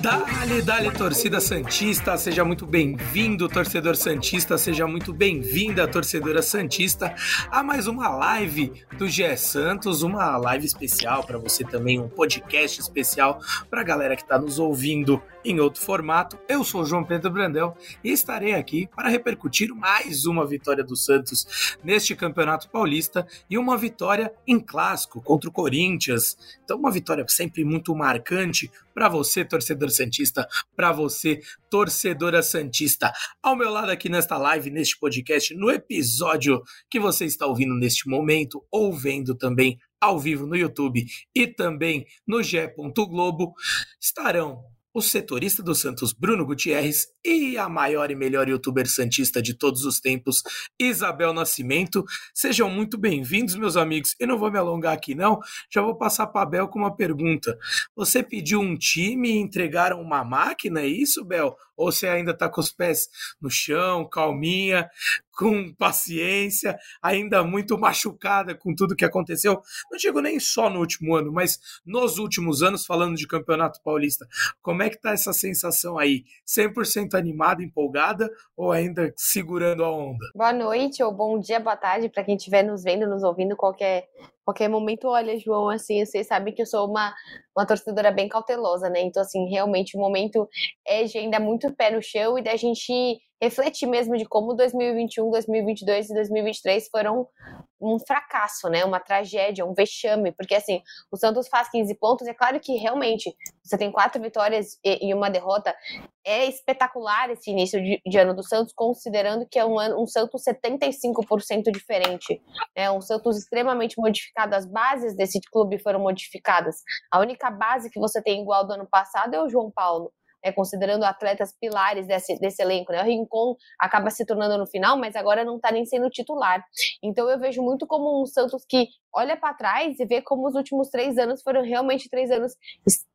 Dale, dale, torcida Santista, seja muito bem-vindo, torcedor Santista, seja muito bem-vinda, torcedora Santista, a mais uma live do GE Santos, uma live especial para você também, um podcast especial para a galera que está nos ouvindo em outro formato. Eu sou João Pedro Brandão e estarei aqui para repercutir mais uma vitória do Santos neste Campeonato Paulista e uma vitória em clássico contra o Corinthians. Então, uma vitória sempre muito marcante para você, torcedor Santista, para você, torcedora Santista. Ao meu lado aqui nesta live, neste podcast, no episódio que você está ouvindo neste momento, ou vendo também ao vivo no YouTube e também no G. Globo, estarão o setorista do Santos, Bruno Gutierrez, e a maior e melhor youtuber santista de todos os tempos, Isabel Nascimento. Sejam muito bem-vindos, meus amigos. Eu não vou me alongar aqui, não. Já vou passar para Bel com uma pergunta. Você pediu um time e entregaram uma máquina, é isso, Bel? Ou você ainda está com os pés no chão, calminha, com paciência, ainda muito machucada com tudo que aconteceu? Não digo nem só no último ano, mas nos últimos anos, falando de Campeonato Paulista. Como é que tá essa sensação aí? 100% animada, empolgada ou ainda segurando a onda? Boa noite, ou bom dia, boa tarde, para quem estiver nos vendo, nos ouvindo, qualquer qualquer momento, olha, João, assim, vocês sabem que eu sou uma, uma torcedora bem cautelosa, né? Então, assim, realmente o momento é de ainda muito pé no chão e da gente refletir mesmo de como 2021, 2022 e 2023 foram um fracasso, né? Uma tragédia, um vexame, porque assim, o Santos faz 15 pontos, é claro que realmente você tem quatro vitórias e, uma derrota, é espetacular esse início de, de, ano do Santos, considerando que é um, ano, um Santos 75% diferente, é um Santos extremamente modificado, as bases desse clube foram modificadas, a única base que você tem igual do ano passado é o João Paulo, é, considerando atletas pilares desse, desse elenco. Né? O Rincon acaba se tornando no final, mas agora não está nem sendo titular. Então eu vejo muito como um Santos que olha para trás e vê como os últimos três anos foram realmente três anos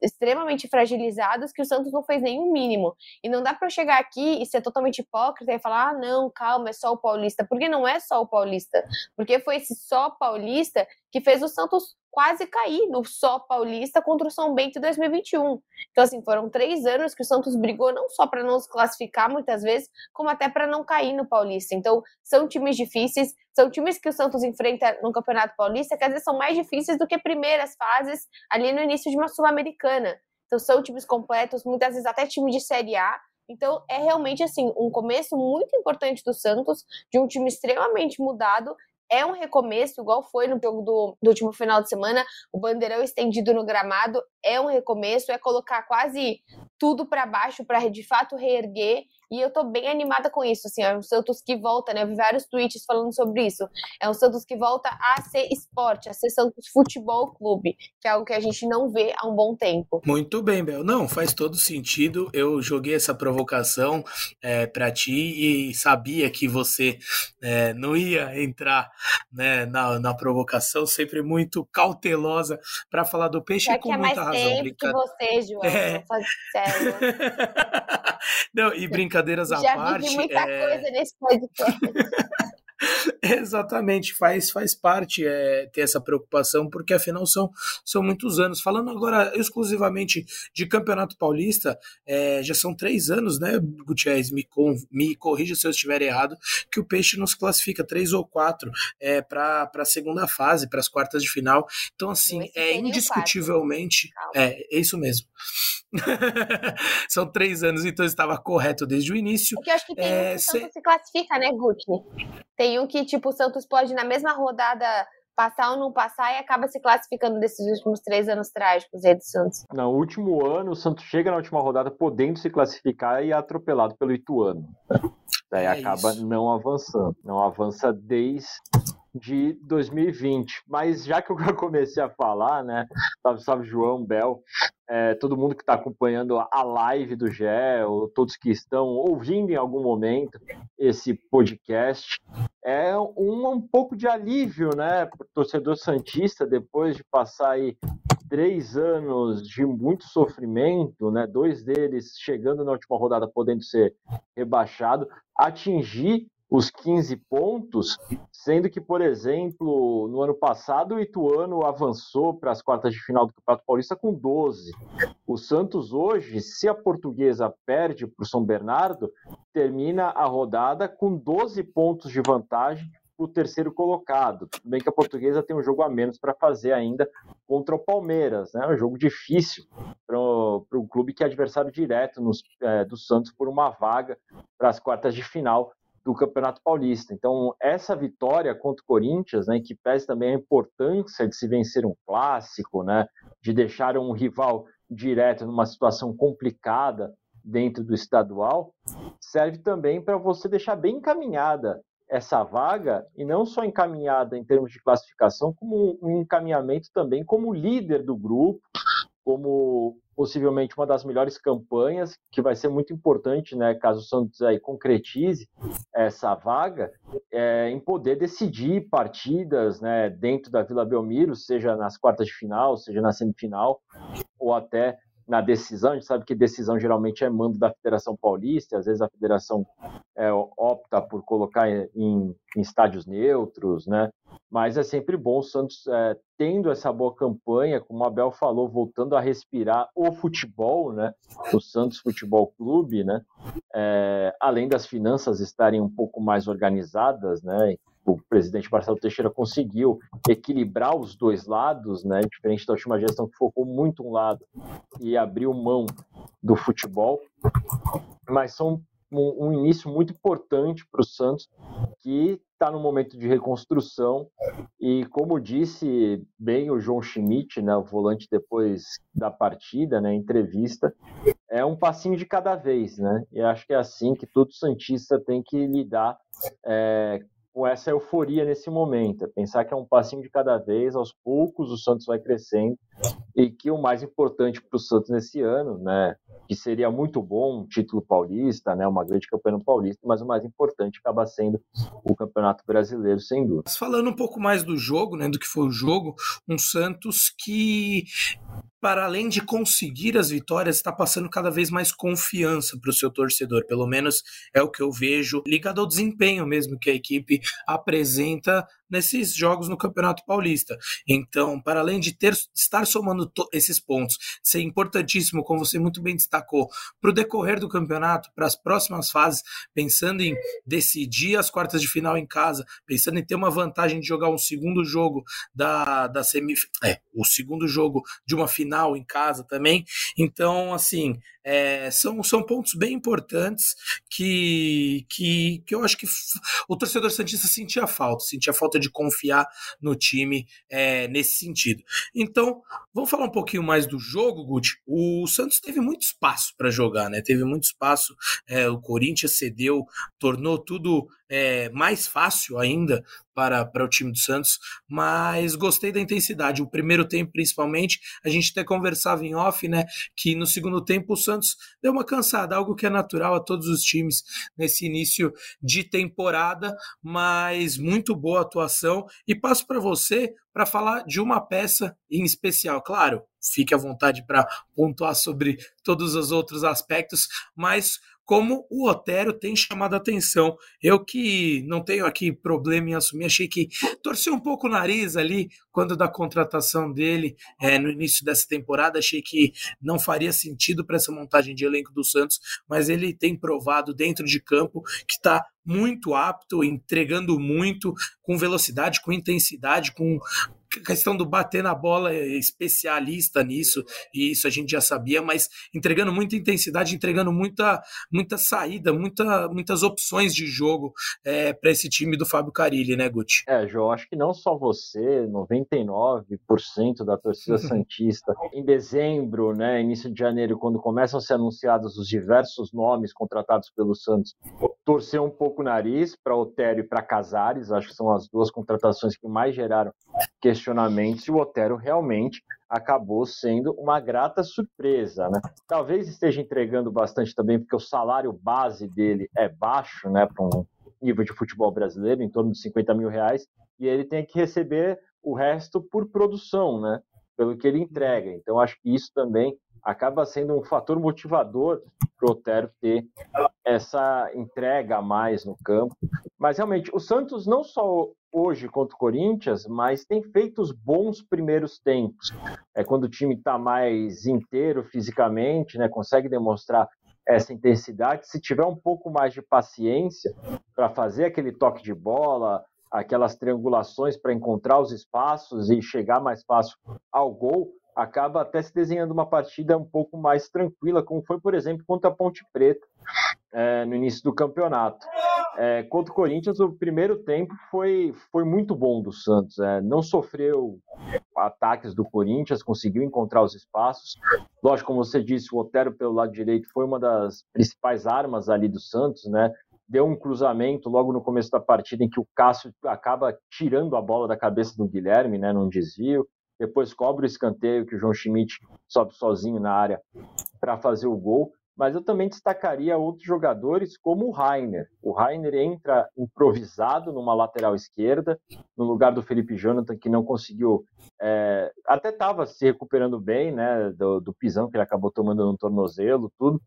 extremamente fragilizados, que o Santos não fez nenhum mínimo. E não dá para chegar aqui e ser totalmente hipócrita e falar: ah, não, calma, é só o Paulista. Porque não é só o Paulista. Porque foi esse só Paulista que fez o Santos quase cair no só paulista contra o São Bento em 2021. Então, assim, foram três anos que o Santos brigou não só para não se classificar muitas vezes, como até para não cair no Paulista. Então, são times difíceis, são times que o Santos enfrenta no Campeonato Paulista, que às vezes são mais difíceis do que primeiras fases ali no início de uma Sul-Americana. Então, são times completos, muitas vezes até time de Série A. Então, é realmente assim um começo muito importante do Santos, de um time extremamente mudado é um recomeço, igual foi no jogo do, do último final de semana, o bandeirão estendido no gramado é um recomeço, é colocar quase tudo para baixo para de fato reerguer e eu tô bem animada com isso, assim, é um Santos que volta, né? Eu vi vários tweets falando sobre isso. É um Santos que volta a ser esporte, a ser Santos Futebol Clube, que é algo que a gente não vê há um bom tempo. Muito bem, Bel. Não, faz todo sentido. Eu joguei essa provocação é, para ti e sabia que você é, não ia entrar né, na, na provocação, sempre muito cautelosa para falar do peixe Já com é muita mais razão. tempo que você, João. É. Sério. não, e brincadeira brincadeiras à Já parte. Já muita é... coisa nesse podcast. Exatamente, faz, faz parte é, ter essa preocupação, porque afinal são, são muitos anos. Falando agora exclusivamente de Campeonato Paulista, é, já são três anos, né, Gutierrez? Me, com, me corrija se eu estiver errado, que o Peixe nos classifica três ou quatro é, para a segunda fase, para as quartas de final. Então, assim, é indiscutivelmente. É, é isso mesmo. São três anos, então estava correto desde o início. Porque eu acho que tem é, um que se... se classifica, né, Guti? Tem um que, tipo, o Santos pode, na mesma rodada, passar ou não passar e acaba se classificando desses últimos três anos trágicos aí do Santos. No último ano, o Santos chega na última rodada podendo se classificar e é atropelado pelo Ituano. Daí é acaba isso. não avançando. Não avança desde de 2020. Mas já que eu comecei a falar, né? Salve, salve João, Bel, é, todo mundo que está acompanhando a live do GE, ou todos que estão ouvindo em algum momento esse podcast, é um, um pouco de alívio, né, para o torcedor Santista, depois de passar aí três anos de muito sofrimento, né, dois deles chegando na última rodada podendo ser rebaixado, atingir os 15 pontos, sendo que, por exemplo, no ano passado o Ituano avançou para as quartas de final do Campeonato Paulista com 12. O Santos hoje, se a portuguesa perde para o São Bernardo, termina a rodada com 12 pontos de vantagem o terceiro colocado. Tudo bem que a portuguesa tem um jogo a menos para fazer ainda contra o Palmeiras, né? Um jogo difícil para um clube que é adversário direto nos, é, do Santos por uma vaga para as quartas de final do Campeonato Paulista. Então, essa vitória contra o Corinthians, né, que pese também a importância de se vencer um clássico, né, de deixar um rival direto numa situação complicada dentro do estadual, serve também para você deixar bem encaminhada essa vaga e não só encaminhada em termos de classificação, como um encaminhamento também como líder do grupo, como possivelmente uma das melhores campanhas, que vai ser muito importante, né, caso o Santos aí concretize essa vaga, é, em poder decidir partidas, né, dentro da Vila Belmiro, seja nas quartas de final, seja na semifinal, ou até na decisão, a gente sabe que decisão geralmente é mando da Federação Paulista, às vezes a federação é, opta por colocar em, em, estádios neutros, né? Mas é sempre bom o Santos é, tendo essa boa campanha, como a Abel falou, voltando a respirar o futebol, né? O Santos Futebol Clube, né? É, além das finanças estarem um pouco mais organizadas, né? o presidente Marcelo Teixeira conseguiu equilibrar os dois lados, né? Diferente da última gestão que focou muito um lado e abriu mão do futebol. Mas são um, um início muito importante para o Santos, que está no momento de reconstrução e como disse bem o João Schmidt, né, o volante depois da partida, né, entrevista, é um passinho de cada vez, né? E acho que é assim que todo santista tem que lidar é, com essa euforia nesse momento. É pensar que é um passinho de cada vez, aos poucos o Santos vai crescendo e que o mais importante para o Santos nesse ano, né, que seria muito bom um título paulista, né, uma grande campanha paulista, mas o mais importante acaba sendo o Campeonato Brasileiro, sem dúvida. Falando um pouco mais do jogo, né, do que foi o jogo, um Santos que para além de conseguir as vitórias, está passando cada vez mais confiança para o seu torcedor. Pelo menos é o que eu vejo, ligado ao desempenho mesmo que a equipe apresenta nesses jogos no Campeonato Paulista. Então, para além de ter estar somando esses pontos, ser importantíssimo, como você muito bem destacou, para o decorrer do campeonato, para as próximas fases, pensando em decidir as quartas de final em casa, pensando em ter uma vantagem de jogar um segundo jogo da, da semifinal, é, o segundo jogo de uma final em casa também. Então, assim, é, são, são pontos bem importantes que, que, que eu acho que o torcedor Santista sentia falta, sentia falta de confiar no time é, nesse sentido. Então, vamos falar um pouquinho mais do jogo, Guti. O Santos teve muito espaço para jogar, né? Teve muito espaço. É, o Corinthians cedeu, tornou tudo é, mais fácil ainda para, para o time do Santos, mas gostei da intensidade. O primeiro tempo, principalmente, a gente até conversava em off, né? Que no segundo tempo o Santos deu uma cansada, algo que é natural a todos os times nesse início de temporada, mas muito boa atuação. E passo para você para falar de uma peça em especial. Claro, fique à vontade para pontuar sobre todos os outros aspectos, mas como o Otero tem chamado a atenção. Eu que não tenho aqui problema em assumir, achei que torci um pouco o nariz ali quando da contratação dele é, no início dessa temporada, achei que não faria sentido para essa montagem de elenco do Santos, mas ele tem provado dentro de campo que está muito apto, entregando muito, com velocidade, com intensidade, com questão do bater na bola é especialista nisso, e isso a gente já sabia, mas entregando muita intensidade, entregando muita, muita saída, muita, muitas opções de jogo é, para esse time do Fábio Carilli, né, Guti? É, João, acho que não só você, 99% da torcida Santista, em dezembro, né, início de janeiro, quando começam a ser anunciados os diversos nomes contratados pelo Santos, torceu um pouco o nariz para Otério e para Casares, acho que são as duas contratações que mais geraram questionamentos se o Otero realmente acabou sendo uma grata surpresa, né? Talvez esteja entregando bastante também porque o salário base dele é baixo, né, para um nível de futebol brasileiro, em torno de 50 mil reais, e ele tem que receber o resto por produção, né? Pelo que ele entrega. Então, acho que isso também acaba sendo um fator motivador para o Otero ter essa entrega a mais no campo Mas realmente, o Santos não só hoje contra o Corinthians, mas tem feito os bons primeiros tempos. É quando o time está mais inteiro fisicamente, né, consegue demonstrar essa intensidade. Se tiver um pouco mais de paciência para fazer aquele toque de bola, aquelas triangulações para encontrar os espaços e chegar mais fácil ao gol, acaba até se desenhando uma partida um pouco mais tranquila, como foi, por exemplo, contra a Ponte Preta é, no início do campeonato. É, contra o Corinthians, o primeiro tempo foi, foi muito bom do Santos. É, não sofreu ataques do Corinthians, conseguiu encontrar os espaços. Lógico, como você disse, o Otero pelo lado direito foi uma das principais armas ali do Santos, né? Deu um cruzamento logo no começo da partida em que o Cássio acaba tirando a bola da cabeça do Guilherme, né? Num desvio depois cobre o escanteio que o João Schmidt sobe sozinho na área para fazer o gol. Mas eu também destacaria outros jogadores como o Rainer. O Rainer entra improvisado numa lateral esquerda, no lugar do Felipe Jonathan, que não conseguiu. É, até estava se recuperando bem né, do, do pisão que ele acabou tomando no tornozelo, tudo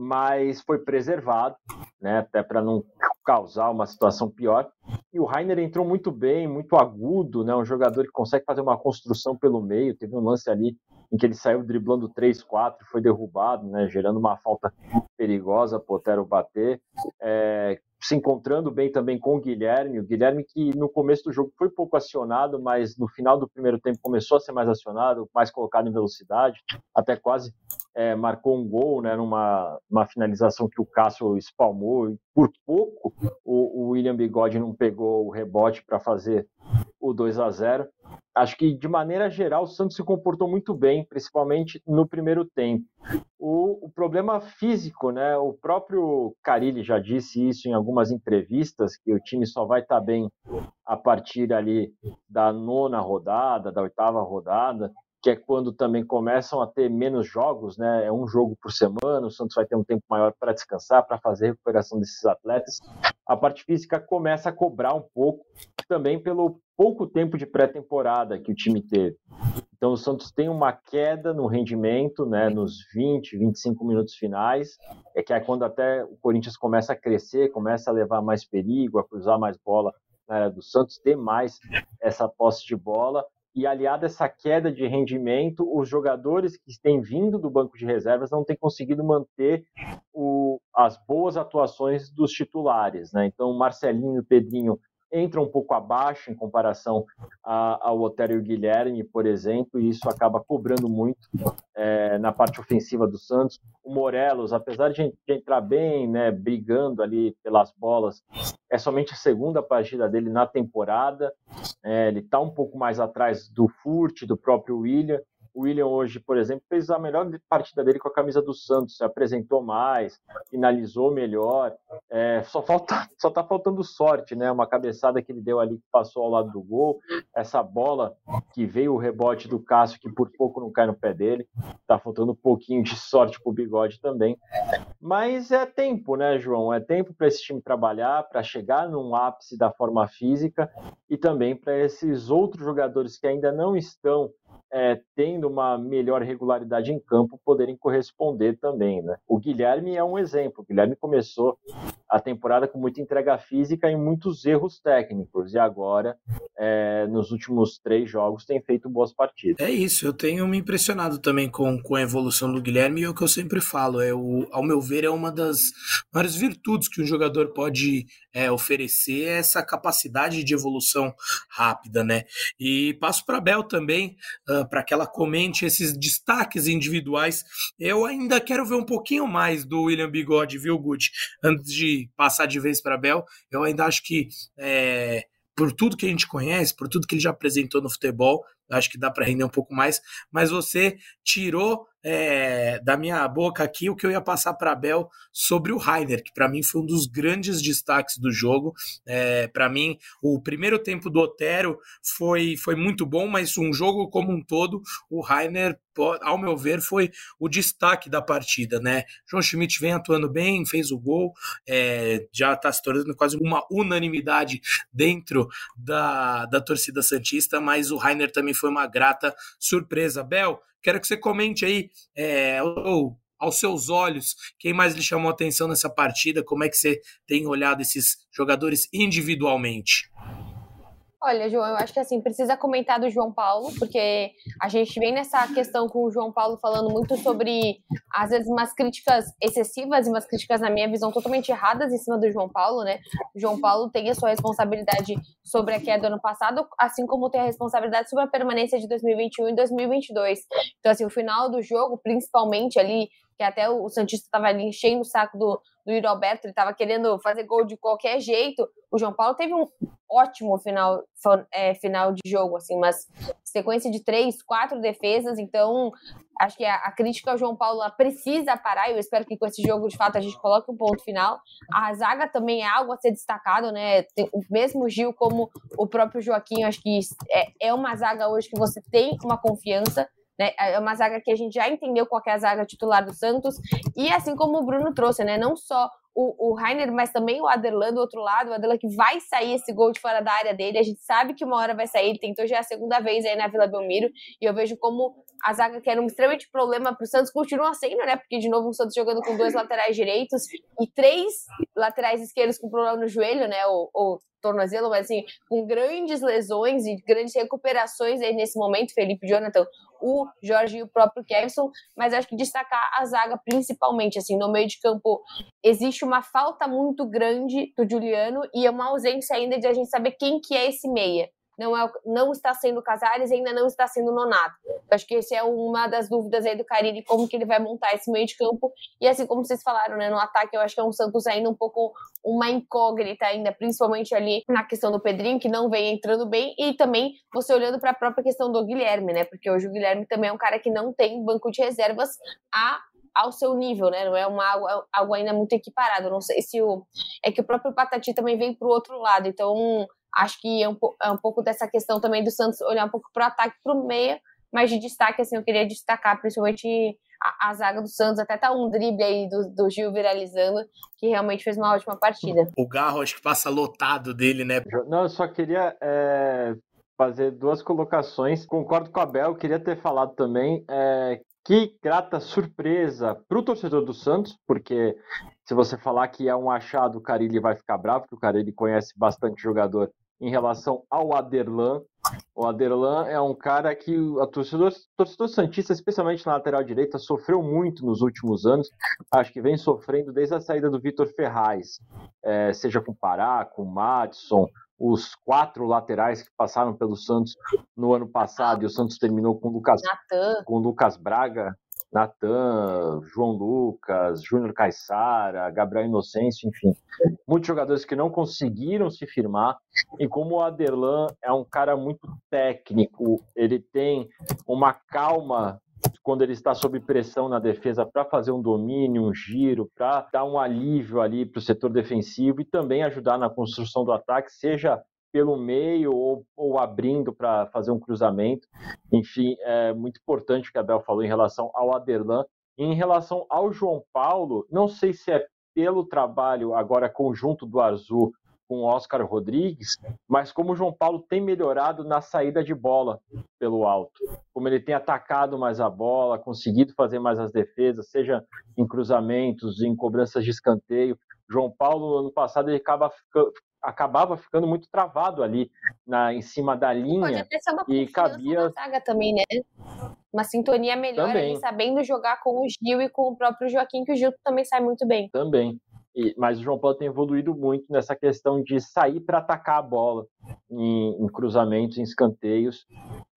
mas foi preservado, né, até para não causar uma situação pior. E o Rainer entrou muito bem, muito agudo, né, um jogador que consegue fazer uma construção pelo meio. Teve um lance ali em que ele saiu driblando 3, 4 foi derrubado, né, gerando uma falta perigosa para o Otero bater. É, se encontrando bem também com o Guilherme. O Guilherme que no começo do jogo foi pouco acionado, mas no final do primeiro tempo começou a ser mais acionado, mais colocado em velocidade, até quase é, marcou um gol, né, numa uma finalização que o Cássio espalmou. E por pouco o, o William Bigode não pegou o rebote para fazer o 2 a 0 acho que de maneira geral o Santos se comportou muito bem, principalmente no primeiro tempo. O, o, problema físico, né? O próprio Carilli já disse isso em algumas entrevistas que o time só vai estar tá bem a partir ali da nona rodada, da oitava rodada, que é quando também começam a ter menos jogos, né? É um jogo por semana, o Santos vai ter um tempo maior para descansar, para fazer a recuperação desses atletas. A parte física começa a cobrar um pouco, também pelo pouco tempo de pré-temporada que o time teve. Então o Santos tem uma queda no rendimento, né, nos 20, 25 minutos finais, é que é quando até o Corinthians começa a crescer, começa a levar mais perigo, a cruzar mais bola na área do Santos, ter mais essa posse de bola e aliado a essa queda de rendimento, os jogadores que têm vindo do banco de reservas não têm conseguido manter o, as boas atuações dos titulares. Né? Então, Marcelinho e Pedrinho entra um pouco abaixo em comparação a, ao Otero e o Guilherme, por exemplo, e isso acaba cobrando muito é, na parte ofensiva do Santos. O Morelos, apesar de, de entrar bem, né, brigando ali pelas bolas, é somente a segunda partida dele na temporada. É, ele está um pouco mais atrás do Furt, do próprio William, o William hoje, por exemplo, fez a melhor partida dele com a camisa do Santos, se apresentou mais, finalizou melhor. É, só falta, só está faltando sorte, né? Uma cabeçada que ele deu ali que passou ao lado do gol, essa bola que veio o rebote do Cássio que por pouco não cai no pé dele. Está faltando um pouquinho de sorte para o Bigode também. Mas é tempo, né, João? É tempo para esse time trabalhar, para chegar num ápice da forma física e também para esses outros jogadores que ainda não estão é, tendo uma melhor regularidade em campo, poderem corresponder também. Né? O Guilherme é um exemplo. O Guilherme começou a temporada com muita entrega física e muitos erros técnicos, e agora, é, nos últimos três jogos, tem feito boas partidas. É isso, eu tenho me impressionado também com, com a evolução do Guilherme, e é o que eu sempre falo, é o, ao meu ver, é uma das maiores virtudes que um jogador pode é, oferecer, é essa capacidade de evolução rápida, né? E passo para Bel também, uh, para que ela comente esses destaques individuais. Eu ainda quero ver um pouquinho mais do William Bigode, viu, Gucci? Antes de passar de vez para Bel, eu ainda acho que. É, por tudo que a gente conhece, por tudo que ele já apresentou no futebol, acho que dá para render um pouco mais, mas você tirou é, da minha boca aqui o que eu ia passar para Bel sobre o Rainer, que para mim foi um dos grandes destaques do jogo. É, para mim, o primeiro tempo do Otero foi, foi muito bom, mas um jogo como um todo, o Rainer, ao meu ver, foi o destaque da partida, né? João Schmidt vem atuando bem, fez o gol, é, já está se tornando quase uma unanimidade dentro da, da torcida Santista, mas o Rainer também foi uma grata surpresa. Bel, Quero que você comente aí, é, ou aos seus olhos, quem mais lhe chamou atenção nessa partida? Como é que você tem olhado esses jogadores individualmente? Olha, João, eu acho que assim, precisa comentar do João Paulo, porque a gente vem nessa questão com o João Paulo falando muito sobre, às vezes, umas críticas excessivas e umas críticas, na minha visão, totalmente erradas em cima do João Paulo, né? O João Paulo tem a sua responsabilidade sobre a queda do ano passado, assim como tem a responsabilidade sobre a permanência de 2021 e 2022. Então, assim, o final do jogo, principalmente ali, que até o Santista estava ali enchendo o saco do, do Alberto, ele estava querendo fazer gol de qualquer jeito. O João Paulo teve um ótimo final, é, final de jogo, assim, mas sequência de três, quatro defesas, então acho que a, a, crítica ao João Paulo precisa parar, eu espero que com esse jogo, de fato, a gente coloque um ponto final. A zaga também é algo a ser destacado, né? Tem, o mesmo Gil como o próprio Joaquim, acho que é, é uma zaga hoje que você tem uma confiança, né? É uma zaga que a gente já entendeu qual é a zaga titular do Santos. E assim como o Bruno trouxe, né? Não só o, o Rainer, mas também o Aderlan do outro lado, o Aderlan que vai sair esse gol de fora da área dele, a gente sabe que uma hora vai sair, ele tentou já a segunda vez aí na Vila Belmiro, e eu vejo como a zaga que era um extremamente problema para o Santos continua sendo, né, porque de novo o Santos jogando com dois laterais direitos e três laterais esquerdos com problema no joelho, né, ou, ou tornozelo, mas assim, com grandes lesões e grandes recuperações aí nesse momento, Felipe Jonathan, o Jorge e o próprio Kevson, mas acho que destacar a zaga principalmente, assim, no meio de campo existe uma falta muito grande do Juliano e é uma ausência ainda de a gente saber quem que é esse meia não, é, não está sendo Casares e ainda não está sendo Nonato. Eu acho que essa é uma das dúvidas aí do Carille, como que ele vai montar esse meio de campo. E assim como vocês falaram, né, no ataque, eu acho que é um Santos ainda um pouco uma incógnita ainda, principalmente ali na questão do Pedrinho, que não vem entrando bem, e também você olhando para a própria questão do Guilherme, né, porque hoje o Guilherme também é um cara que não tem banco de reservas a ao seu nível, né? Não é uma algo, algo ainda muito equiparado. Não sei se o é que o próprio Patati também vem para o outro lado. Então acho que é um, é um pouco dessa questão também do Santos olhar um pouco para o ataque, para o meia, mas de destaque, assim, eu queria destacar principalmente a, a, zaga do Santos, até tá um drible aí do, do Gil viralizando, que realmente fez uma ótima partida. O Garro acho que passa lotado dele, né? Não, eu só queria é, fazer duas colocações. Concordo com a Bel, queria ter falado também é, que grata surpresa para o torcedor do Santos, porque se você falar que é um achado, o Carilli vai ficar bravo, porque o Carilli conhece bastante jogador em relação ao Aderlan. O Aderlan é um cara que a torcedor, torcedor Santista, especialmente na lateral direita, sofreu muito nos últimos anos. Acho que vem sofrendo desde a saída do Vitor Ferraz, é, seja com Pará, com Madison, os quatro laterais que passaram pelo Santos no ano passado, e o Santos terminou com Lucas, com Lucas Braga, Natan, João Lucas, Júnior Caixara, Gabriel Inocêncio, enfim, muitos jogadores que não conseguiram se firmar. E como o Aderlan é um cara muito técnico, ele tem uma calma quando ele está sob pressão na defesa para fazer um domínio, um giro, para dar um alívio ali para o setor defensivo e também ajudar na construção do ataque, seja pelo meio ou, ou abrindo para fazer um cruzamento. Enfim, é muito importante o que a Bel falou em relação ao Aderlan. Em relação ao João Paulo, não sei se é pelo trabalho agora conjunto do Azul com o Oscar Rodrigues, mas como o João Paulo tem melhorado na saída de bola pelo alto, como ele tem atacado mais a bola, conseguido fazer mais as defesas, seja em cruzamentos, em cobranças de escanteio. João Paulo, ano passado, ele acaba acabava ficando muito travado ali na, em cima da linha. Pode até ser uma e cabia na zaga também, né? Uma sintonia melhor também. ali, sabendo jogar com o Gil e com o próprio Joaquim, que o Gil também sai muito bem. Também. E, mas o João Paulo tem evoluído muito nessa questão de sair para atacar a bola em, em cruzamentos, em escanteios,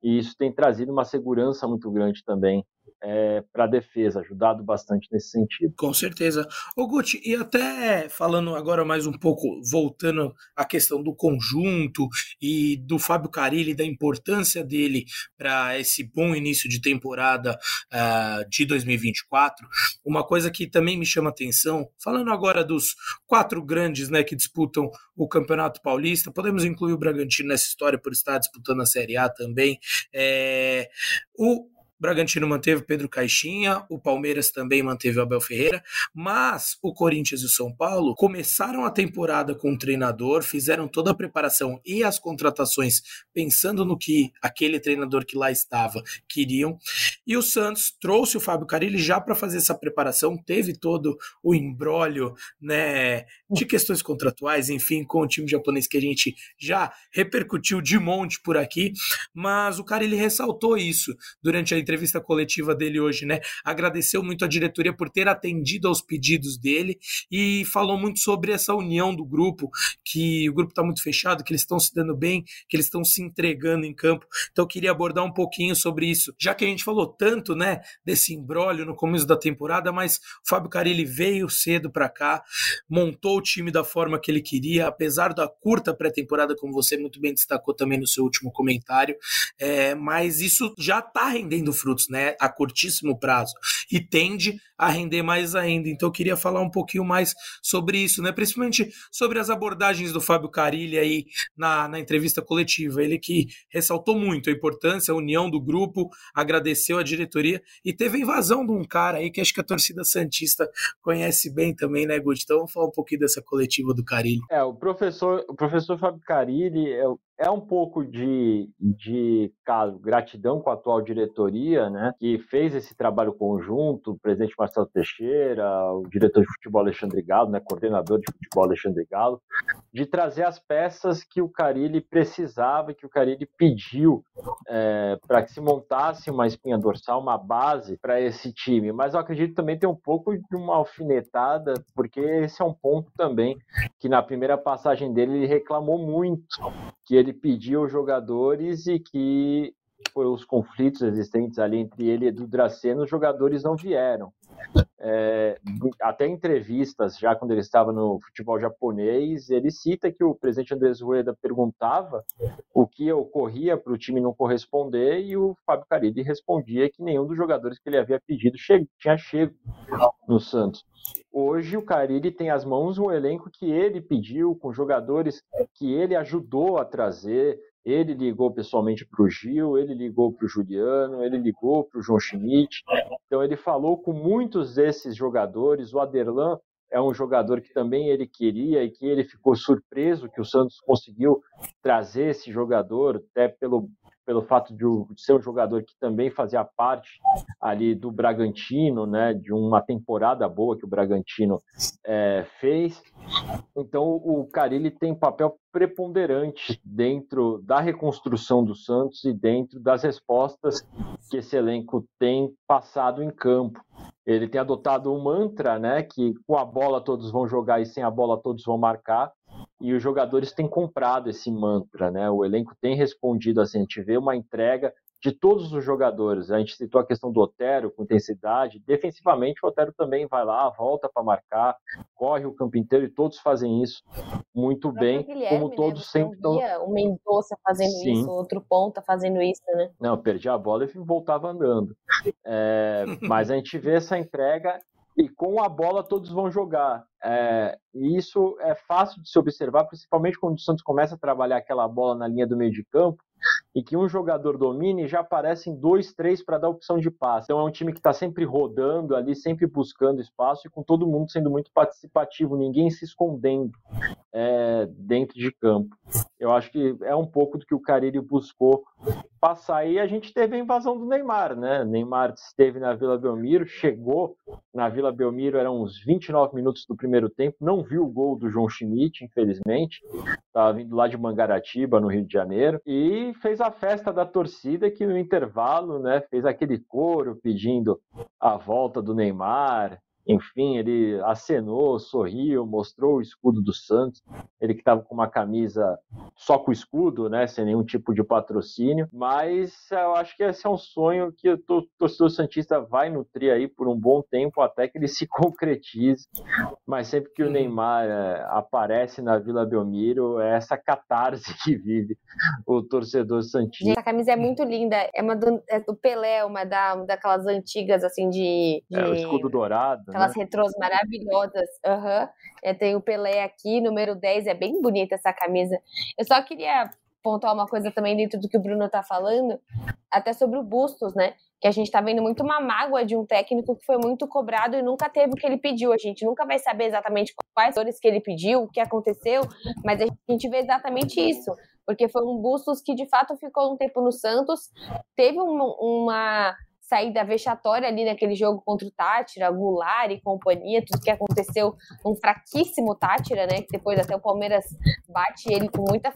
e isso tem trazido uma segurança muito grande também é, para a defesa, ajudado bastante nesse sentido. Com certeza. Ô Guti, e até falando agora mais um pouco, voltando à questão do conjunto e do Fábio Carilli, da importância dele para esse bom início de temporada uh, de 2024, uma coisa que também me chama atenção, falando agora dos quatro grandes né, que disputam o Campeonato Paulista, podemos incluir o Bragantino nessa história por estar disputando a Série A também, é, o Bragantino manteve Pedro Caixinha, o Palmeiras também manteve o Abel Ferreira, mas o Corinthians e o São Paulo começaram a temporada com o treinador, fizeram toda a preparação e as contratações pensando no que aquele treinador que lá estava queriam. E o Santos trouxe o Fábio Carilli já para fazer essa preparação, teve todo o embrólio, né, de questões contratuais, enfim, com o time japonês que a gente já repercutiu de monte por aqui, mas o cara ele ressaltou isso durante a entrevista coletiva dele hoje, né? Agradeceu muito a diretoria por ter atendido aos pedidos dele e falou muito sobre essa união do grupo, que o grupo está muito fechado, que eles estão se dando bem, que eles estão se entregando em campo. Então eu queria abordar um pouquinho sobre isso, já que a gente falou tanto, né, desse embrólio no começo da temporada, mas o Fábio Carilli veio cedo para cá, montou o time da forma que ele queria, apesar da curta pré-temporada, como você muito bem destacou também no seu último comentário, é, mas isso já está rendendo frutos, né, a curtíssimo prazo, e tende a render mais ainda. Então eu queria falar um pouquinho mais sobre isso, né, principalmente sobre as abordagens do Fábio Carilli aí na, na entrevista coletiva. Ele que ressaltou muito a importância, a união do grupo, agradeceu a diretoria e teve a invasão de um cara aí que acho que a torcida Santista conhece bem também, né, Guti? Então vamos falar um pouquinho dessa coletiva do Carilli. É, o professor, o professor Fábio Carilli é, é um pouco de, de caso, gratidão com a atual diretoria, né, que fez esse trabalho conjunto, o presidente Marcelo Teixeira, o diretor de futebol Alexandre Galo, né, coordenador de futebol Alexandre Galo, de trazer as peças que o Carilli precisava, que o Carilli pediu é, para que se montasse uma espinha dorsal, uma base para esse time. Mas eu acredito também ter um pouco de uma alfinetada, porque esse é um ponto também que na primeira passagem dele ele reclamou muito, que ele pediu jogadores e que os conflitos existentes ali entre ele e Edu Draceno, os jogadores não vieram. É, até entrevistas, já quando ele estava no futebol japonês, ele cita que o presidente Andrés Rueda perguntava o que ocorria para o time não corresponder e o Fábio Carilli respondia que nenhum dos jogadores que ele havia pedido che tinha chego no Santos. Hoje o Carilli tem as mãos um elenco que ele pediu, com jogadores que ele ajudou a trazer, ele ligou pessoalmente para o Gil, ele ligou para o Juliano, ele ligou para o João Schmidt. Então ele falou com muitos desses jogadores. O Aderlan é um jogador que também ele queria e que ele ficou surpreso que o Santos conseguiu trazer esse jogador, até pelo pelo fato de, ser um jogador que também fazia parte ali do Bragantino, né, de uma temporada boa que o Bragantino é, fez. Então o Carilli tem papel preponderante dentro da reconstrução do Santos e dentro das respostas que esse elenco tem passado em campo. Ele tem adotado um mantra, né, que com a bola todos vão jogar e sem a bola todos vão marcar e os jogadores têm comprado esse mantra, né? O elenco tem respondido assim, a gente vê uma entrega de todos os jogadores. A gente citou a questão do Otero com intensidade. Defensivamente, o Otero também vai lá, volta para marcar, corre o campo inteiro e todos fazem isso muito bem, como né? todos né? sempre estão. O Mendonça fazendo Sim. isso, outro ponta fazendo isso, né? Não, perdi a bola e voltava andando. É, mas a gente vê essa entrega e com a bola todos vão jogar. É, e isso é fácil de se observar, principalmente quando o Santos começa a trabalhar aquela bola na linha do meio de campo e que um jogador domine, já aparecem dois, três para dar opção de passe. Então é um time que está sempre rodando ali, sempre buscando espaço e com todo mundo sendo muito participativo, ninguém se escondendo é, dentro de campo. Eu acho que é um pouco do que o Carille buscou passar. E a gente teve a invasão do Neymar, né? Neymar esteve na Vila Belmiro, chegou na Vila Belmiro, eram uns 29 minutos do primeiro tempo, não viu o gol do João Schmidt, infelizmente. Estava vindo lá de Mangaratiba, no Rio de Janeiro, e fez a festa da torcida que no intervalo, né, fez aquele coro pedindo a volta do Neymar, enfim, ele acenou, sorriu, mostrou o escudo do Santos. Ele que estava com uma camisa só com o escudo, né, sem nenhum tipo de patrocínio. Mas eu acho que esse é um sonho que o torcedor Santista vai nutrir aí por um bom tempo até que ele se concretize. Mas sempre que o Neymar é, aparece na Vila Belmiro, é essa catarse que vive o torcedor Santista. Essa camisa é muito linda. É uma do, é do Pelé, uma da, daquelas antigas, assim, de, de... É, o escudo dourado. Aquelas retrôs maravilhosas. Uhum. É, tem o Pelé aqui, número 10, é bem bonita essa camisa. Eu só queria pontuar uma coisa também dentro do que o Bruno tá falando, até sobre o Bustos, né? que a gente está vendo muito uma mágoa de um técnico que foi muito cobrado e nunca teve o que ele pediu. A gente nunca vai saber exatamente quais dores que ele pediu, o que aconteceu, mas a gente vê exatamente isso. Porque foi um Bustos que de fato ficou um tempo no Santos, teve uma saída vexatória ali naquele jogo contra o Tátira, Goulart e companhia, tudo que aconteceu, um fraquíssimo Tátira, né? Que depois até o Palmeiras bate ele com muita,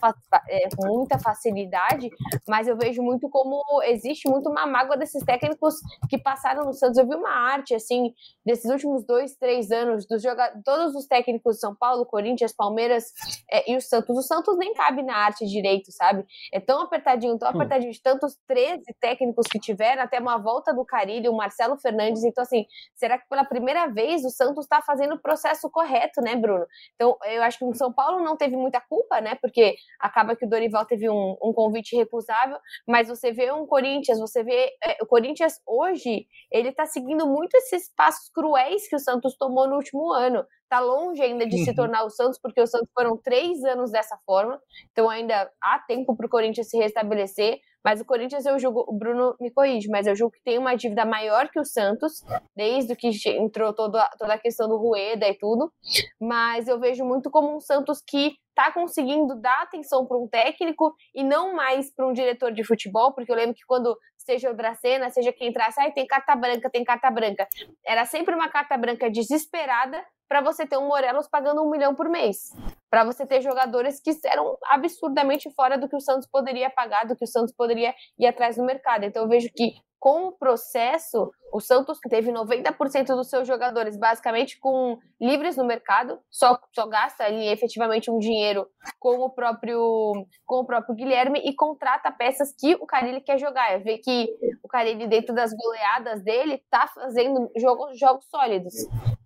é, com muita facilidade, mas eu vejo muito como existe muito uma mágoa desses técnicos que passaram no Santos. Eu vi uma arte, assim, desses últimos dois, três anos, dos jogadores, todos os técnicos de São Paulo, Corinthians, Palmeiras é, e o Santos. O Santos nem cabe na arte direito, sabe? É tão apertadinho, tão apertadinho, de tantos 13 técnicos que tiveram, até uma volta volta do Carilho, o Marcelo Fernandes. Então, assim, será que pela primeira vez o Santos está fazendo o processo correto, né, Bruno? Então, eu acho que o São Paulo não teve muita culpa, né? Porque acaba que o Dorival teve um, um convite recusável, mas você vê um Corinthians, você vê. É, o Corinthians hoje, ele tá seguindo muito esses passos cruéis que o Santos tomou no último ano tá longe ainda de uhum. se tornar o Santos, porque o Santos foram três anos dessa forma, então ainda há tempo para o Corinthians se restabelecer. Mas o Corinthians, eu julgo, o Bruno me corrige, mas eu julgo que tem uma dívida maior que o Santos, desde que entrou toda, toda a questão do Rueda e tudo. Mas eu vejo muito como um Santos que está conseguindo dar atenção para um técnico e não mais para um diretor de futebol, porque eu lembro que quando seja o Dracena, seja quem entrasse, ah, tem carta branca, tem carta branca. Era sempre uma carta branca desesperada para você ter um Morelos pagando um milhão por mês. Para você ter jogadores que eram absurdamente fora do que o Santos poderia pagar, do que o Santos poderia ir atrás no mercado. Então eu vejo que com o processo, o Santos teve 90% dos seus jogadores basicamente com livres no mercado, só, só gasta ali efetivamente um dinheiro com o próprio com o próprio Guilherme e contrata peças que o Carilli quer jogar. Ver que o Carilli dentro das goleadas dele tá fazendo jogos, jogos sólidos.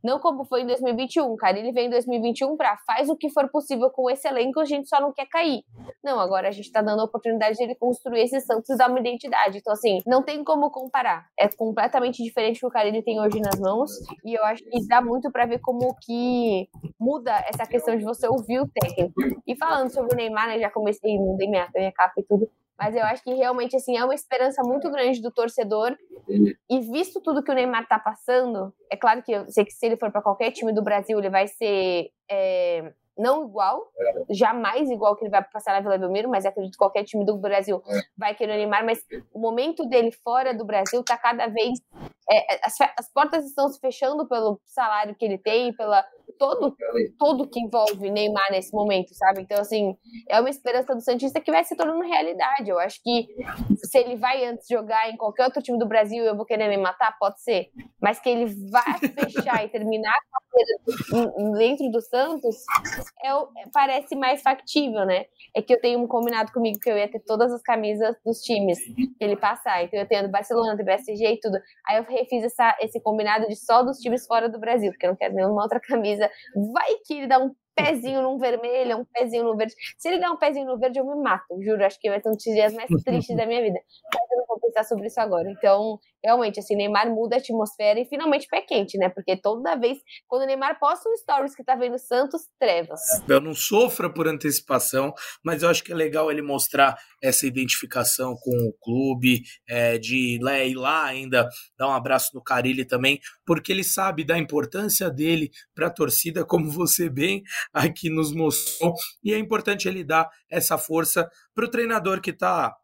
Não como foi em 2021. O Carilli vem em 2021 para faz o que for possível com esse elenco, a gente só não quer cair. Não, agora a gente está dando a oportunidade de ele construir esse Santos e dar uma identidade. Então assim, não tem como comparar. É completamente diferente que o Carilli tem hoje nas mãos. E eu acho que dá muito para ver como que muda essa questão de você ouvir o técnico. E falando sobre o Neymar, né, já comecei, mudei minha, minha capa e tudo. Mas eu acho que realmente assim é uma esperança muito grande do torcedor. E visto tudo que o Neymar tá passando, é claro que eu sei que se ele for para qualquer time do Brasil, ele vai ser é, não igual, jamais igual que ele vai passar na Vila Belmiro, mas acredito que qualquer time do Brasil é. vai querer animar, mas o momento dele fora do Brasil está cada vez é, as, as, portas estão se fechando pelo salário que ele tem, pela todo tudo que envolve Neymar nesse momento, sabe? Então assim, é uma esperança do Santista que vai se tornando realidade. Eu acho que se ele vai antes jogar em qualquer outro time do Brasil, eu vou querer me matar, pode ser, mas que ele vá fechar e terminar dentro do Santos, é, parece mais factível, né? É que eu tenho um combinado comigo que eu ia ter todas as camisas dos times que ele passar. Então eu tenho do Barcelona, do PSG e tudo. Aí eu refiz essa, esse combinado de só dos times fora do Brasil, porque eu não quero nenhuma outra camisa. Vai que ele dá um pezinho num vermelho, um pezinho no verde. Se ele der um pezinho no verde, eu me mato, juro. Acho que vai ser um dos dias mais tristes da minha vida. Mas eu vou pensar sobre isso agora. Então, realmente, assim, Neymar muda a atmosfera e finalmente pé quente, né? Porque toda vez, quando o Neymar posta um stories que tá vendo Santos, trevas. Eu não sofra por antecipação, mas eu acho que é legal ele mostrar essa identificação com o clube, é, de ir lá ainda dar um abraço no Carilli também, porque ele sabe da importância dele para a torcida, como você bem aqui nos mostrou, e é importante ele dar essa força para o treinador que está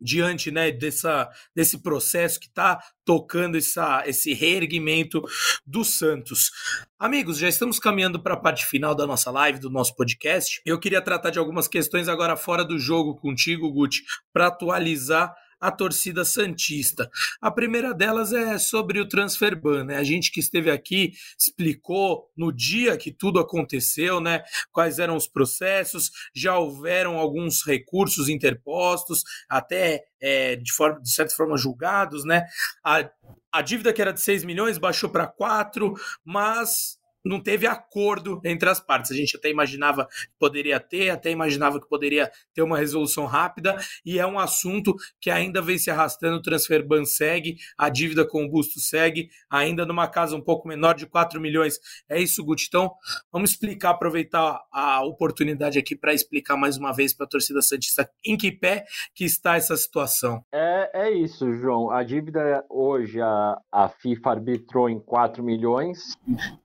diante né, dessa, desse processo que está tocando essa, esse reerguimento do Santos. Amigos, já estamos caminhando para a parte final da nossa live, do nosso podcast. Eu queria tratar de algumas questões agora fora do jogo contigo, Guti, para atualizar a torcida Santista. A primeira delas é sobre o transfer ban, né? A gente que esteve aqui explicou no dia que tudo aconteceu, né? Quais eram os processos, já houveram alguns recursos interpostos, até é, de, forma, de certa forma julgados, né? A, a dívida que era de 6 milhões baixou para 4, mas não teve acordo entre as partes. A gente até imaginava que poderia ter, até imaginava que poderia ter uma resolução rápida, e é um assunto que ainda vem se arrastando. O transfer ban segue, a dívida com o busto segue, ainda numa casa um pouco menor de 4 milhões. É isso, Guti. Então, vamos explicar, aproveitar a oportunidade aqui para explicar mais uma vez para a torcida Santista em que pé que está essa situação. É, é isso, João. A dívida hoje, a, a FIFA arbitrou em 4 milhões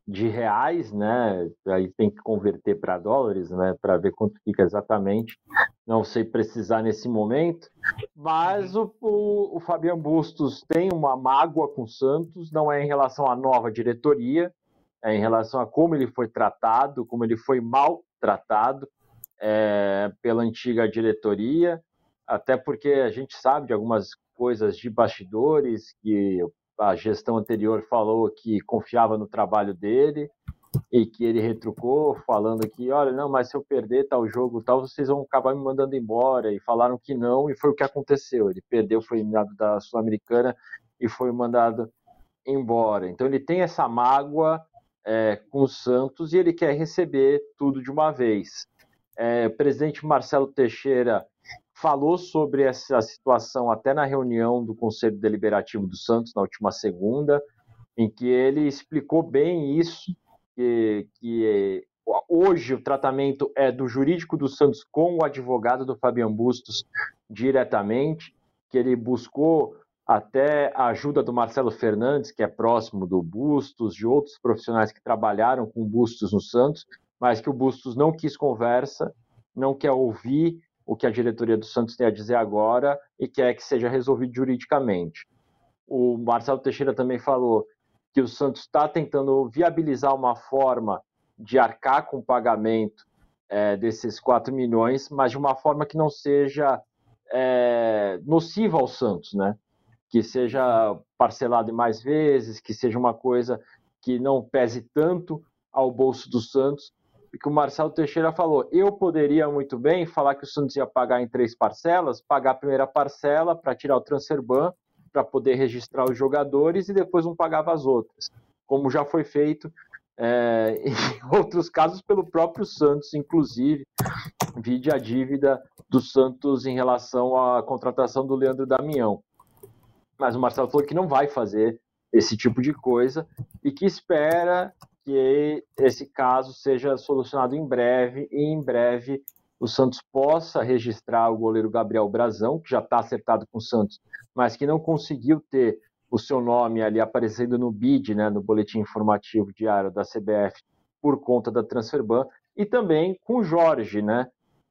de reais, né? Aí tem que converter para dólares, né? Para ver quanto fica exatamente. Não sei precisar nesse momento, mas o, o, o Fabian Bustos tem uma mágoa com o Santos, não é em relação à nova diretoria, é em relação a como ele foi tratado, como ele foi mal tratado é, pela antiga diretoria, até porque a gente sabe de algumas coisas de bastidores que a gestão anterior falou que confiava no trabalho dele e que ele retrucou falando que, olha, não, mas se eu perder tal jogo, tal, vocês vão acabar me mandando embora. E falaram que não, e foi o que aconteceu. Ele perdeu, foi eliminado da Sul-Americana e foi mandado embora. Então ele tem essa mágoa é, com o Santos e ele quer receber tudo de uma vez. É, o presidente Marcelo Teixeira falou sobre essa situação até na reunião do Conselho Deliberativo do Santos, na última segunda, em que ele explicou bem isso, que, que hoje o tratamento é do jurídico do Santos com o advogado do Fabian Bustos diretamente, que ele buscou até a ajuda do Marcelo Fernandes, que é próximo do Bustos, de outros profissionais que trabalharam com Bustos no Santos, mas que o Bustos não quis conversa, não quer ouvir o que a diretoria do Santos tem a dizer agora e quer que seja resolvido juridicamente. O Marcelo Teixeira também falou que o Santos está tentando viabilizar uma forma de arcar com o pagamento é, desses 4 milhões, mas de uma forma que não seja é, nociva ao Santos, né? Que seja parcelado em mais vezes, que seja uma coisa que não pese tanto ao bolso do Santos, que o Marcelo Teixeira falou. Eu poderia muito bem falar que o Santos ia pagar em três parcelas, pagar a primeira parcela para tirar o transfer ban, para poder registrar os jogadores e depois não pagava as outras, como já foi feito é, em outros casos pelo próprio Santos, inclusive, vide a dívida do Santos em relação à contratação do Leandro Damião. Mas o Marcelo falou que não vai fazer esse tipo de coisa e que espera que esse caso seja solucionado em breve e em breve o Santos possa registrar o goleiro Gabriel Brazão, que já está acertado com o Santos, mas que não conseguiu ter o seu nome ali aparecendo no BID, né, no boletim informativo diário da CBF, por conta da transferban, e também com o Jorge, né,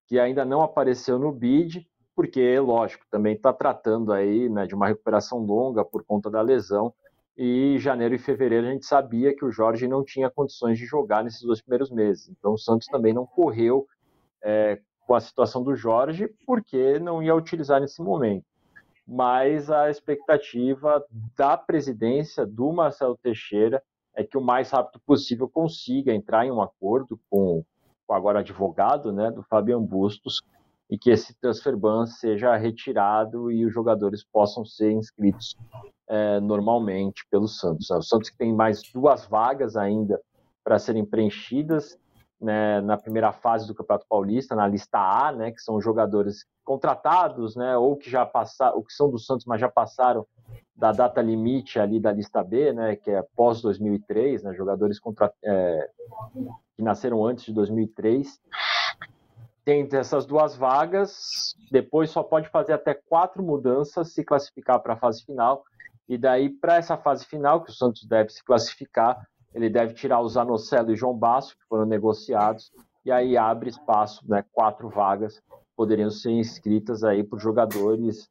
que ainda não apareceu no BID, porque, lógico, também está tratando aí né, de uma recuperação longa por conta da lesão, e janeiro e fevereiro a gente sabia que o Jorge não tinha condições de jogar nesses dois primeiros meses. Então o Santos também não correu é, com a situação do Jorge, porque não ia utilizar nesse momento. Mas a expectativa da presidência do Marcelo Teixeira é que o mais rápido possível consiga entrar em um acordo com o agora advogado né, do Fabian Bustos e que esse transfer ban seja retirado e os jogadores possam ser inscritos é, normalmente pelo Santos. O Santos que tem mais duas vagas ainda para serem preenchidas né, na primeira fase do Campeonato Paulista, na lista A, né, que são jogadores contratados, né, ou que já passaram, ou que são do Santos, mas já passaram da data limite ali da lista B, né, que é pós 2003, né, jogadores contra, é, que nasceram antes de 2003 tem essas duas vagas, depois só pode fazer até quatro mudanças se classificar para a fase final. E daí, para essa fase final, que o Santos deve se classificar, ele deve tirar o Zanocelo e João Basso, que foram negociados, e aí abre espaço, né, quatro vagas poderiam ser inscritas aí por jogadores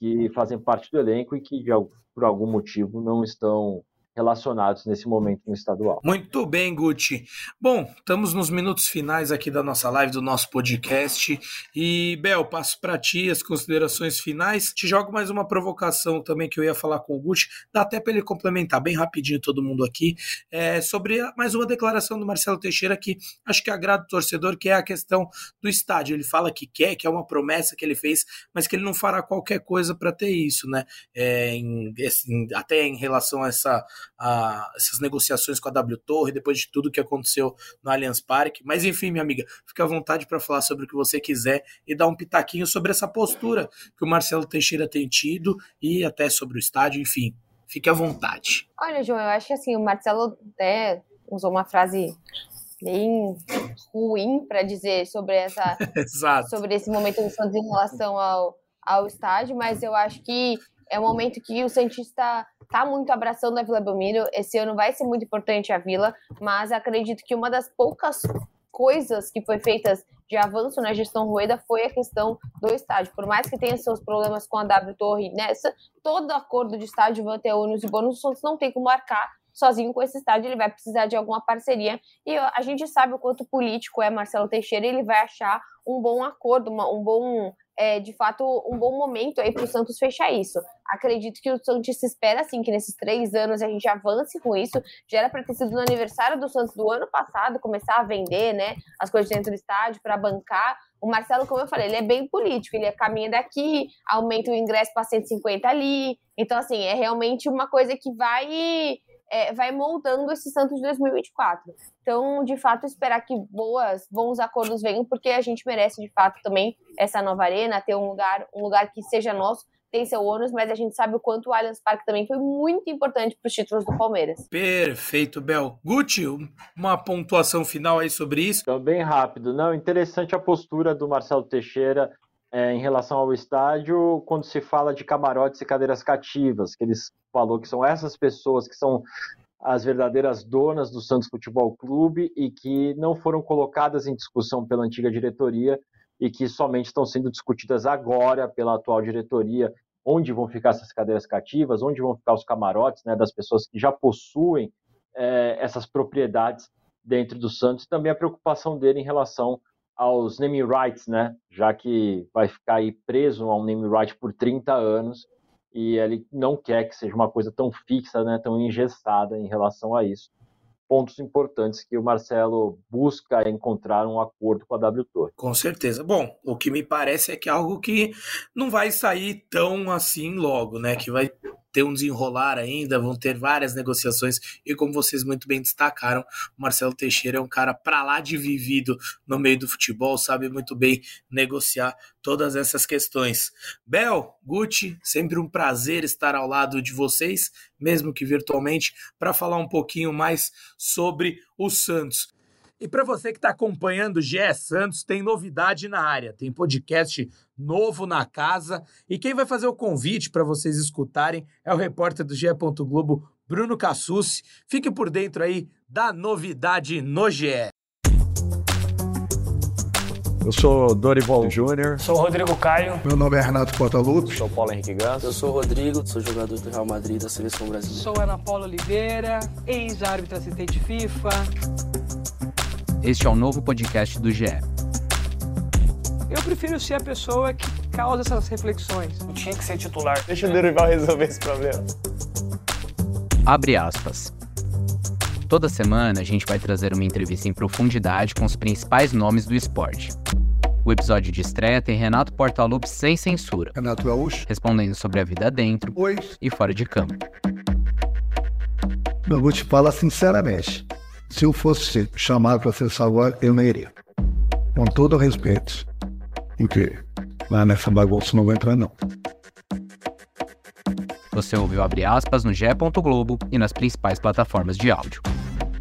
que fazem parte do elenco e que, por algum motivo, não estão relacionados nesse momento no estadual. Muito bem, Guti. Bom, estamos nos minutos finais aqui da nossa live, do nosso podcast. E, Bel, passo para ti as considerações finais. Te jogo mais uma provocação também que eu ia falar com o Guti, dá até para ele complementar bem rapidinho todo mundo aqui, é, sobre mais uma declaração do Marcelo Teixeira que acho que agrada o torcedor, que é a questão do estádio. Ele fala que quer, que é uma promessa que ele fez, mas que ele não fará qualquer coisa para ter isso, né? É, em, assim, até em relação a essa a, essas negociações com a W Torre, depois de tudo que aconteceu no Allianz Parque. Mas enfim, minha amiga, fica à vontade para falar sobre o que você quiser e dar um pitaquinho sobre essa postura que o Marcelo Teixeira tem tido e até sobre o estádio, enfim. Fique à vontade. Olha, João, eu acho que assim, o Marcelo até usou uma frase bem ruim para dizer sobre essa sobre esse momento do Santos em relação ao, ao estádio, mas eu acho que é um momento que o Santista está muito abraçando a Vila Belmiro. Esse ano vai ser muito importante a Vila, mas acredito que uma das poucas coisas que foi feitas de avanço na gestão Rueda foi a questão do estádio. Por mais que tenha seus problemas com a W Torre nessa, todo acordo de estádio ônus e bônus, Santos não tem como marcar sozinho com esse estádio, ele vai precisar de alguma parceria. E a gente sabe o quanto político é Marcelo Teixeira, ele vai achar um bom acordo, uma, um bom é, de fato, um bom momento aí para o Santos fechar isso. Acredito que o Santos espera, assim, que nesses três anos a gente avance com isso. Já era para ter sido no aniversário do Santos do ano passado, começar a vender, né, as coisas dentro do estádio para bancar. O Marcelo, como eu falei, ele é bem político, ele é caminha daqui, aumenta o ingresso para 150 ali. Então, assim, é realmente uma coisa que vai é, vai moldando esse Santos de 2024. Então, de fato, esperar que boas, bons acordos venham, porque a gente merece, de fato, também essa nova arena, ter um lugar, um lugar que seja nosso, tem seu ônus, mas a gente sabe o quanto o Allianz Parque também foi muito importante para os títulos do Palmeiras. Perfeito, Bel. Gucci, uma pontuação final aí sobre isso? Então, bem rápido. Não, interessante a postura do Marcelo Teixeira é, em relação ao estádio, quando se fala de camarotes e cadeiras cativas, que eles falou que são essas pessoas que são as verdadeiras donas do Santos Futebol Clube e que não foram colocadas em discussão pela antiga diretoria e que somente estão sendo discutidas agora pela atual diretoria, onde vão ficar essas cadeiras cativas, onde vão ficar os camarotes né, das pessoas que já possuem é, essas propriedades dentro do Santos, e também a preocupação dele em relação aos naming rights, né? Já que vai ficar aí preso a um naming right por 30 anos e ele não quer que seja uma coisa tão fixa, né, tão engessada em relação a isso. Pontos importantes que o Marcelo busca encontrar um acordo com a W Torre. Com certeza. Bom, o que me parece é que é algo que não vai sair tão assim logo, né? Que vai ter um desenrolar ainda, vão ter várias negociações e como vocês muito bem destacaram, o Marcelo Teixeira é um cara para lá de vivido no meio do futebol, sabe muito bem negociar todas essas questões. Bel, Gucci, sempre um prazer estar ao lado de vocês, mesmo que virtualmente, para falar um pouquinho mais sobre o Santos. E para você que está acompanhando o GE Santos, tem novidade na área. Tem podcast novo na casa. E quem vai fazer o convite para vocês escutarem é o repórter do GE. Globo, Bruno Cassucci. Fique por dentro aí da novidade no GE. Eu sou Dorival Júnior. Sou Rodrigo Caio. Meu nome é Renato Portaluppi. Sou Paulo Henrique Gans. Eu sou Rodrigo, sou jogador do Real Madrid da Seleção Brasileira. Sou Ana Paula Oliveira, ex-árbitra assistente FIFA. Este é o novo podcast do GE. Eu prefiro ser a pessoa que causa essas reflexões. Não tinha que ser titular. Deixa o Dorival resolver esse problema. Abre aspas. Toda semana a gente vai trazer uma entrevista em profundidade com os principais nomes do esporte. O episódio de estreia tem Renato Portaluppi sem censura. Renato Gaúcho. Respondendo sobre a vida dentro Oi. e fora de campo. Eu vou te falar sinceramente. Se eu fosse chamado para ser salvador, eu não iria. Com todo o respeito. Porque lá nessa bagunça não vou entrar, não. Você ouviu Abre aspas no GE. Globo e nas principais plataformas de áudio.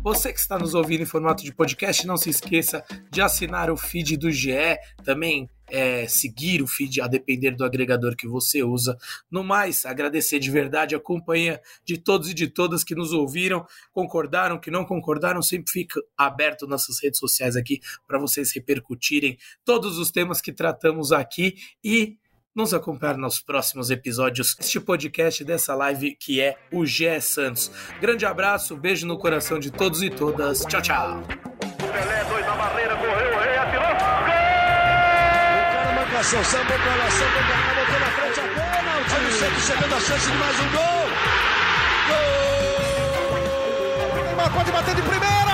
Você que está nos ouvindo em formato de podcast, não se esqueça de assinar o feed do GE, também é, seguir o feed a depender do agregador que você usa. No mais, agradecer de verdade a companhia de todos e de todas que nos ouviram, concordaram, que não concordaram, sempre fica aberto nossas redes sociais aqui para vocês repercutirem todos os temas que tratamos aqui e nos acompanhar nos próximos episódios deste podcast dessa live que é o Gé Santos. Grande abraço, beijo no coração de todos e todas. Tchau, tchau. Ação, samba pra lá, samba pra cá, botou na frente a pênalti. Olha o Santos chegando a chance de mais um gol. Gol! Neymar pode bater de primeira.